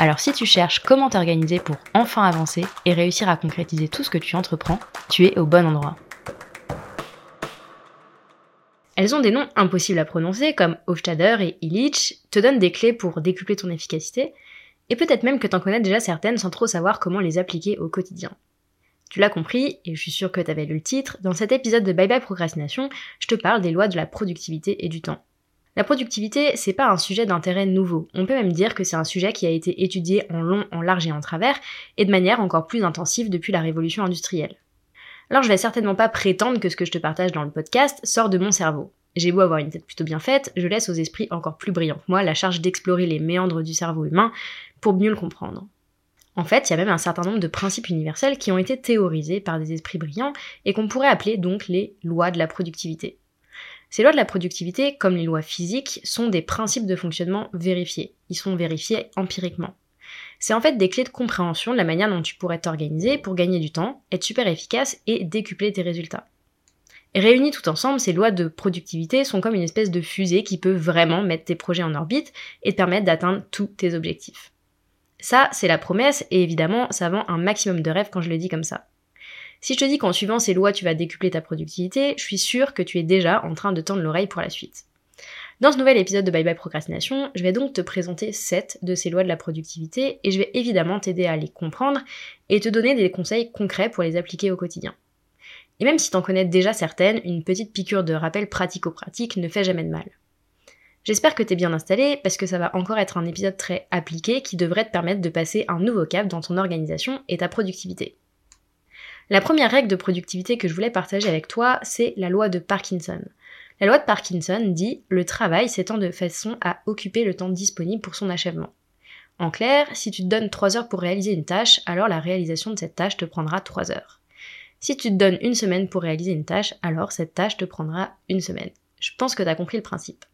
Alors si tu cherches comment t'organiser pour enfin avancer et réussir à concrétiser tout ce que tu entreprends, tu es au bon endroit. Elles ont des noms impossibles à prononcer comme Hofstadter et Illich, te donnent des clés pour décupler ton efficacité, et peut-être même que t'en connais déjà certaines sans trop savoir comment les appliquer au quotidien. Tu l'as compris, et je suis sûre que tu avais lu le titre, dans cet épisode de Bye Bye Procrastination, je te parle des lois de la productivité et du temps. La productivité, c'est pas un sujet d'intérêt nouveau. On peut même dire que c'est un sujet qui a été étudié en long, en large et en travers, et de manière encore plus intensive depuis la révolution industrielle. Alors je vais certainement pas prétendre que ce que je te partage dans le podcast sort de mon cerveau. J'ai beau avoir une tête plutôt bien faite, je laisse aux esprits encore plus brillants que moi la charge d'explorer les méandres du cerveau humain pour mieux le comprendre. En fait, il y a même un certain nombre de principes universels qui ont été théorisés par des esprits brillants et qu'on pourrait appeler donc les lois de la productivité. Ces lois de la productivité, comme les lois physiques, sont des principes de fonctionnement vérifiés. Ils sont vérifiés empiriquement. C'est en fait des clés de compréhension de la manière dont tu pourrais t'organiser pour gagner du temps, être super efficace et décupler tes résultats. Réunies tout ensemble, ces lois de productivité sont comme une espèce de fusée qui peut vraiment mettre tes projets en orbite et te permettre d'atteindre tous tes objectifs. Ça, c'est la promesse, et évidemment, ça vend un maximum de rêves quand je le dis comme ça. Si je te dis qu'en suivant ces lois, tu vas décupler ta productivité, je suis sûre que tu es déjà en train de tendre l'oreille pour la suite. Dans ce nouvel épisode de Bye Bye Procrastination, je vais donc te présenter 7 de ces lois de la productivité et je vais évidemment t'aider à les comprendre et te donner des conseils concrets pour les appliquer au quotidien. Et même si t'en connais déjà certaines, une petite piqûre de rappel pratico-pratique ne fait jamais de mal. J'espère que t'es bien installé parce que ça va encore être un épisode très appliqué qui devrait te permettre de passer un nouveau cap dans ton organisation et ta productivité. La première règle de productivité que je voulais partager avec toi, c'est la loi de Parkinson. La loi de Parkinson dit le travail s'étend de façon à occuper le temps disponible pour son achèvement. En clair, si tu te donnes 3 heures pour réaliser une tâche, alors la réalisation de cette tâche te prendra 3 heures. Si tu te donnes une semaine pour réaliser une tâche, alors cette tâche te prendra une semaine. Je pense que tu as compris le principe.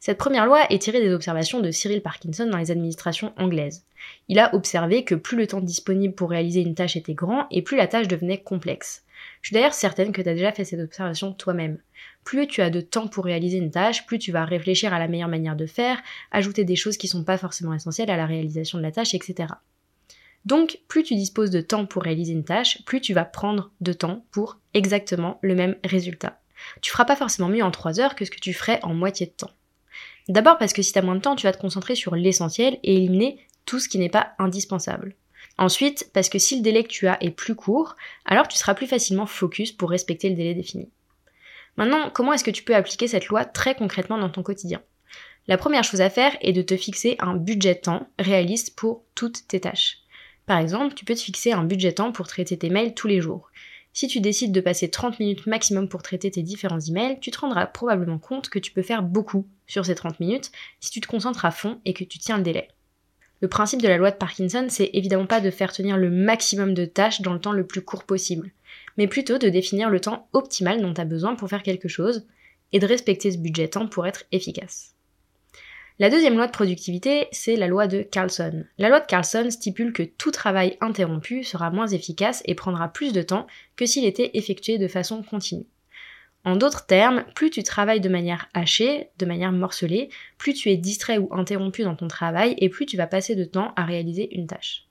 Cette première loi est tirée des observations de Cyril Parkinson dans les administrations anglaises. Il a observé que plus le temps disponible pour réaliser une tâche était grand et plus la tâche devenait complexe. Je suis d'ailleurs certaine que tu as déjà fait cette observation toi-même. Plus tu as de temps pour réaliser une tâche, plus tu vas réfléchir à la meilleure manière de faire, ajouter des choses qui sont pas forcément essentielles à la réalisation de la tâche, etc. Donc, plus tu disposes de temps pour réaliser une tâche, plus tu vas prendre de temps pour exactement le même résultat. Tu feras pas forcément mieux en 3 heures que ce que tu ferais en moitié de temps. D'abord parce que si tu as moins de temps, tu vas te concentrer sur l'essentiel et éliminer tout ce qui n'est pas indispensable. Ensuite, parce que si le délai que tu as est plus court, alors tu seras plus facilement focus pour respecter le délai défini. Maintenant, comment est-ce que tu peux appliquer cette loi très concrètement dans ton quotidien? La première chose à faire est de te fixer un budget temps réaliste pour toutes tes tâches. Par exemple, tu peux te fixer un budget temps pour traiter tes mails tous les jours. Si tu décides de passer 30 minutes maximum pour traiter tes différents emails, tu te rendras probablement compte que tu peux faire beaucoup sur ces 30 minutes si tu te concentres à fond et que tu tiens le délai. Le principe de la loi de Parkinson, c'est évidemment pas de faire tenir le maximum de tâches dans le temps le plus court possible, mais plutôt de définir le temps optimal dont tu as besoin pour faire quelque chose et de respecter ce budget temps pour être efficace. La deuxième loi de productivité, c'est la loi de Carlson. La loi de Carlson stipule que tout travail interrompu sera moins efficace et prendra plus de temps que s'il était effectué de façon continue. En d'autres termes, plus tu travailles de manière hachée, de manière morcelée, plus tu es distrait ou interrompu dans ton travail et plus tu vas passer de temps à réaliser une tâche.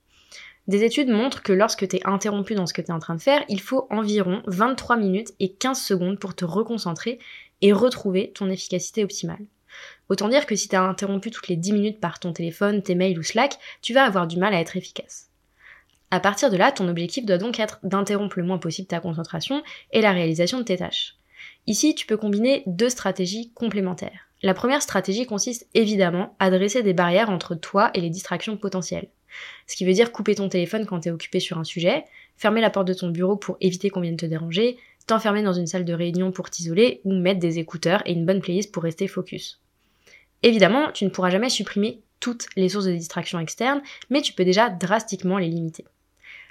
Des études montrent que lorsque tu es interrompu dans ce que tu es en train de faire, il faut environ 23 minutes et 15 secondes pour te reconcentrer et retrouver ton efficacité optimale. Autant dire que si t'es interrompu toutes les 10 minutes par ton téléphone, tes mails ou Slack, tu vas avoir du mal à être efficace. À partir de là, ton objectif doit donc être d'interrompre le moins possible ta concentration et la réalisation de tes tâches. Ici, tu peux combiner deux stratégies complémentaires. La première stratégie consiste évidemment à dresser des barrières entre toi et les distractions potentielles. Ce qui veut dire couper ton téléphone quand t'es occupé sur un sujet, fermer la porte de ton bureau pour éviter qu'on vienne te déranger, t'enfermer dans une salle de réunion pour t'isoler ou mettre des écouteurs et une bonne playlist pour rester focus. Évidemment, tu ne pourras jamais supprimer toutes les sources de distraction externes, mais tu peux déjà drastiquement les limiter.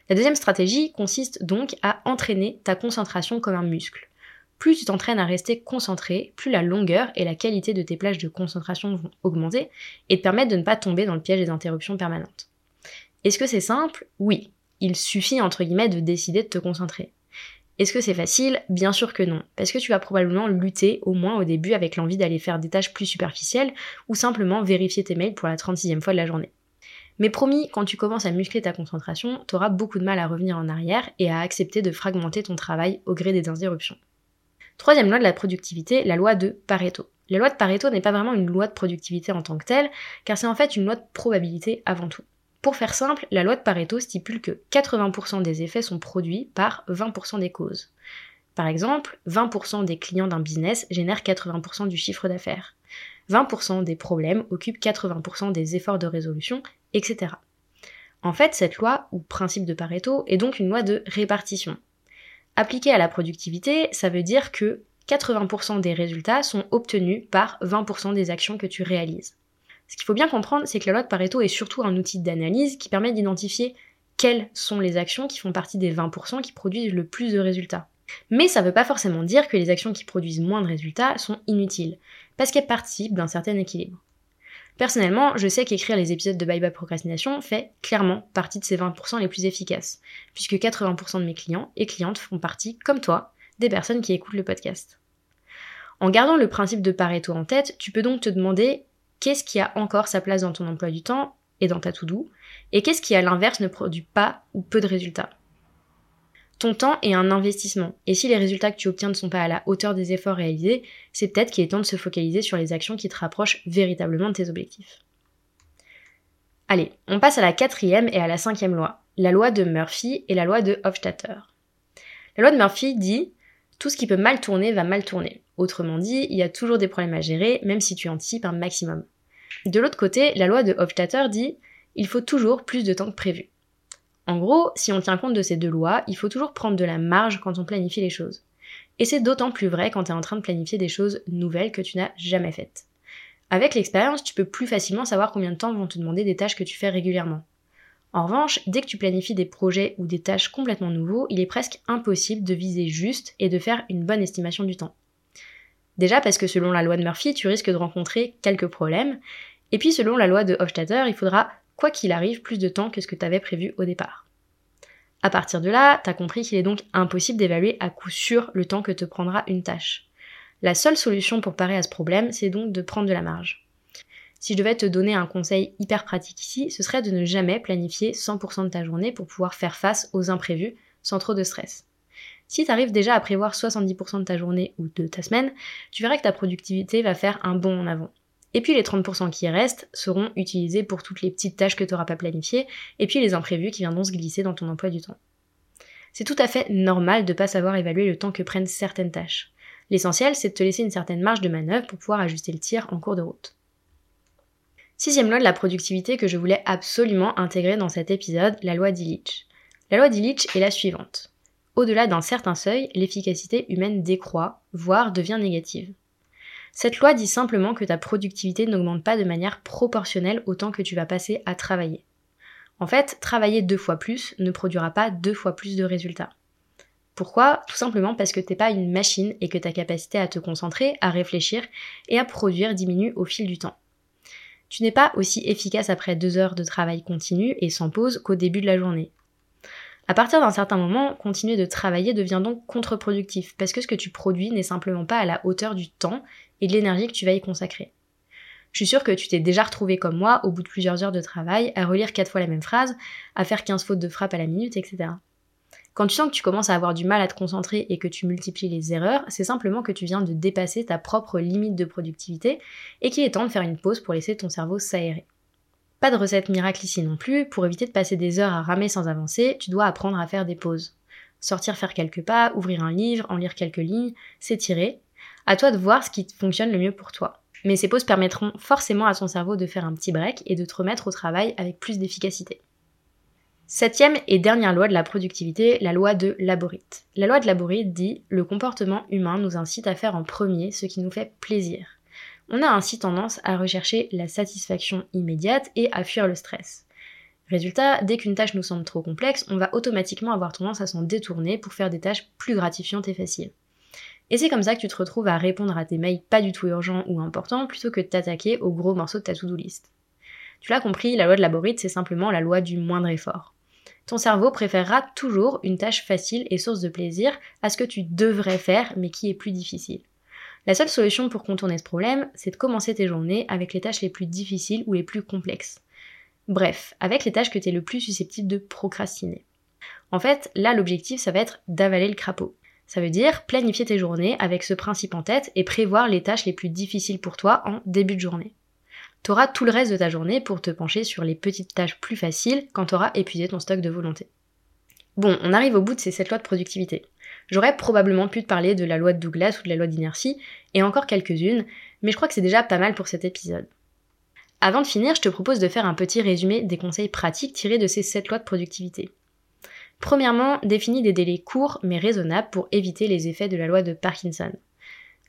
La deuxième stratégie consiste donc à entraîner ta concentration comme un muscle. Plus tu t'entraînes à rester concentré, plus la longueur et la qualité de tes plages de concentration vont augmenter et te permettre de ne pas tomber dans le piège des interruptions permanentes. Est-ce que c'est simple? Oui. Il suffit entre guillemets de décider de te concentrer. Est-ce que c'est facile? Bien sûr que non, parce que tu vas probablement lutter au moins au début avec l'envie d'aller faire des tâches plus superficielles ou simplement vérifier tes mails pour la 36e fois de la journée. Mais promis, quand tu commences à muscler ta concentration, t'auras beaucoup de mal à revenir en arrière et à accepter de fragmenter ton travail au gré des interruptions. Troisième loi de la productivité, la loi de Pareto. La loi de Pareto n'est pas vraiment une loi de productivité en tant que telle, car c'est en fait une loi de probabilité avant tout. Pour faire simple, la loi de Pareto stipule que 80% des effets sont produits par 20% des causes. Par exemple, 20% des clients d'un business génèrent 80% du chiffre d'affaires. 20% des problèmes occupent 80% des efforts de résolution, etc. En fait, cette loi, ou principe de Pareto, est donc une loi de répartition. Appliquée à la productivité, ça veut dire que 80% des résultats sont obtenus par 20% des actions que tu réalises. Ce qu'il faut bien comprendre, c'est que la loi de Pareto est surtout un outil d'analyse qui permet d'identifier quelles sont les actions qui font partie des 20% qui produisent le plus de résultats. Mais ça ne veut pas forcément dire que les actions qui produisent moins de résultats sont inutiles, parce qu'elles participent d'un certain équilibre. Personnellement, je sais qu'écrire les épisodes de Bye Bye Procrastination fait clairement partie de ces 20% les plus efficaces, puisque 80% de mes clients et clientes font partie, comme toi, des personnes qui écoutent le podcast. En gardant le principe de Pareto en tête, tu peux donc te demander qu'est-ce qui a encore sa place dans ton emploi du temps et dans ta to-do, et qu'est-ce qui à l'inverse ne produit pas ou peu de résultats. Ton temps est un investissement, et si les résultats que tu obtiens ne sont pas à la hauteur des efforts réalisés, c'est peut-être qu'il est temps de se focaliser sur les actions qui te rapprochent véritablement de tes objectifs. Allez, on passe à la quatrième et à la cinquième loi, la loi de Murphy et la loi de Hofstadter. La loi de Murphy dit tout ce qui peut mal tourner va mal tourner. Autrement dit, il y a toujours des problèmes à gérer, même si tu anticipes un maximum. De l'autre côté, la loi de Hofstadter dit il faut toujours plus de temps que prévu. En gros, si on tient compte de ces deux lois, il faut toujours prendre de la marge quand on planifie les choses. Et c'est d'autant plus vrai quand tu es en train de planifier des choses nouvelles que tu n'as jamais faites. Avec l'expérience, tu peux plus facilement savoir combien de temps vont te demander des tâches que tu fais régulièrement. En revanche, dès que tu planifies des projets ou des tâches complètement nouveaux, il est presque impossible de viser juste et de faire une bonne estimation du temps. Déjà parce que selon la loi de Murphy, tu risques de rencontrer quelques problèmes. Et puis selon la loi de Hofstadter, il faudra, quoi qu'il arrive, plus de temps que ce que tu avais prévu au départ. À partir de là, t'as compris qu'il est donc impossible d'évaluer à coup sûr le temps que te prendra une tâche. La seule solution pour parer à ce problème, c'est donc de prendre de la marge. Si je devais te donner un conseil hyper pratique ici, ce serait de ne jamais planifier 100% de ta journée pour pouvoir faire face aux imprévus sans trop de stress. Si tu arrives déjà à prévoir 70% de ta journée ou de ta semaine, tu verras que ta productivité va faire un bond en avant. Et puis les 30% qui restent seront utilisés pour toutes les petites tâches que tu n'auras pas planifiées, et puis les imprévus qui viendront se glisser dans ton emploi du temps. C'est tout à fait normal de ne pas savoir évaluer le temps que prennent certaines tâches. L'essentiel, c'est de te laisser une certaine marge de manœuvre pour pouvoir ajuster le tir en cours de route. Sixième loi de la productivité que je voulais absolument intégrer dans cet épisode, la loi d'Illich. La loi d'Illich est la suivante. Au-delà d'un certain seuil, l'efficacité humaine décroît, voire devient négative. Cette loi dit simplement que ta productivité n'augmente pas de manière proportionnelle au temps que tu vas passer à travailler. En fait, travailler deux fois plus ne produira pas deux fois plus de résultats. Pourquoi? Tout simplement parce que t'es pas une machine et que ta capacité à te concentrer, à réfléchir et à produire diminue au fil du temps. Tu n'es pas aussi efficace après deux heures de travail continu et sans pause qu'au début de la journée. À partir d'un certain moment, continuer de travailler devient donc contre-productif, parce que ce que tu produis n'est simplement pas à la hauteur du temps et de l'énergie que tu vas y consacrer. Je suis sûre que tu t'es déjà retrouvé comme moi, au bout de plusieurs heures de travail, à relire quatre fois la même phrase, à faire 15 fautes de frappe à la minute, etc. Quand tu sens que tu commences à avoir du mal à te concentrer et que tu multiplies les erreurs, c'est simplement que tu viens de dépasser ta propre limite de productivité et qu'il est temps de faire une pause pour laisser ton cerveau s'aérer. Pas de recette miracle ici non plus, pour éviter de passer des heures à ramer sans avancer, tu dois apprendre à faire des pauses. Sortir faire quelques pas, ouvrir un livre, en lire quelques lignes, s'étirer. À toi de voir ce qui fonctionne le mieux pour toi. Mais ces pauses permettront forcément à ton cerveau de faire un petit break et de te remettre au travail avec plus d'efficacité. Septième et dernière loi de la productivité, la loi de Laborit. La loi de Laborit dit le comportement humain nous incite à faire en premier ce qui nous fait plaisir on a ainsi tendance à rechercher la satisfaction immédiate et à fuir le stress. Résultat, dès qu'une tâche nous semble trop complexe, on va automatiquement avoir tendance à s'en détourner pour faire des tâches plus gratifiantes et faciles. Et c'est comme ça que tu te retrouves à répondre à tes mails pas du tout urgents ou importants plutôt que de t'attaquer aux gros morceaux de ta to-do list. Tu l'as compris, la loi de Laborite, c'est simplement la loi du moindre effort. Ton cerveau préférera toujours une tâche facile et source de plaisir à ce que tu devrais faire mais qui est plus difficile. La seule solution pour contourner ce problème, c'est de commencer tes journées avec les tâches les plus difficiles ou les plus complexes. Bref, avec les tâches que tu es le plus susceptible de procrastiner. En fait, là l'objectif ça va être d'avaler le crapaud. Ça veut dire planifier tes journées avec ce principe en tête et prévoir les tâches les plus difficiles pour toi en début de journée. Tu auras tout le reste de ta journée pour te pencher sur les petites tâches plus faciles quand tu auras épuisé ton stock de volonté. Bon, on arrive au bout de ces 7 lois de productivité. J'aurais probablement pu te parler de la loi de Douglas ou de la loi d'inertie, et encore quelques-unes, mais je crois que c'est déjà pas mal pour cet épisode. Avant de finir, je te propose de faire un petit résumé des conseils pratiques tirés de ces 7 lois de productivité. Premièrement, définis des délais courts mais raisonnables pour éviter les effets de la loi de Parkinson.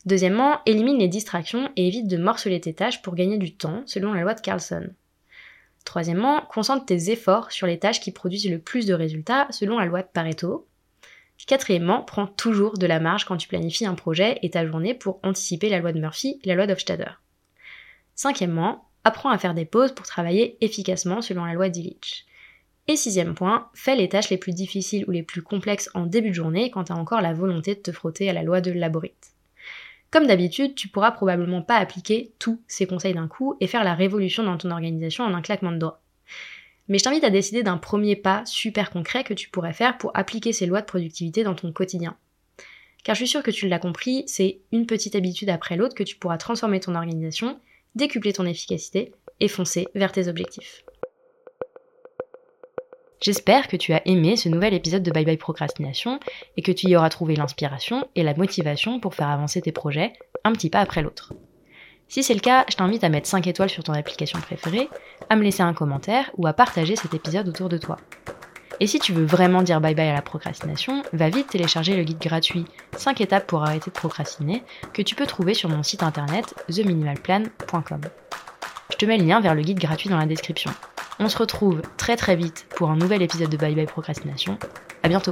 Deuxièmement, élimine les distractions et évite de morceler tes tâches pour gagner du temps, selon la loi de Carlson. Troisièmement, concentre tes efforts sur les tâches qui produisent le plus de résultats, selon la loi de Pareto. Quatrièmement, prends toujours de la marge quand tu planifies un projet et ta journée pour anticiper la loi de Murphy et la loi d'Hofstadter. Cinquièmement, apprends à faire des pauses pour travailler efficacement selon la loi d'Illich. Et sixième point, fais les tâches les plus difficiles ou les plus complexes en début de journée quand tu as encore la volonté de te frotter à la loi de Laborite. Comme d'habitude, tu pourras probablement pas appliquer tous ces conseils d'un coup et faire la révolution dans ton organisation en un claquement de doigts. Mais je t'invite à décider d'un premier pas super concret que tu pourrais faire pour appliquer ces lois de productivité dans ton quotidien. Car je suis sûre que tu l'as compris, c'est une petite habitude après l'autre que tu pourras transformer ton organisation, décupler ton efficacité et foncer vers tes objectifs. J'espère que tu as aimé ce nouvel épisode de Bye Bye Procrastination et que tu y auras trouvé l'inspiration et la motivation pour faire avancer tes projets un petit pas après l'autre. Si c'est le cas, je t'invite à mettre 5 étoiles sur ton application préférée, à me laisser un commentaire ou à partager cet épisode autour de toi. Et si tu veux vraiment dire bye bye à la procrastination, va vite télécharger le guide gratuit 5 étapes pour arrêter de procrastiner que tu peux trouver sur mon site internet theminimalplan.com. Je te mets le lien vers le guide gratuit dans la description. On se retrouve très très vite pour un nouvel épisode de Bye Bye Procrastination. À bientôt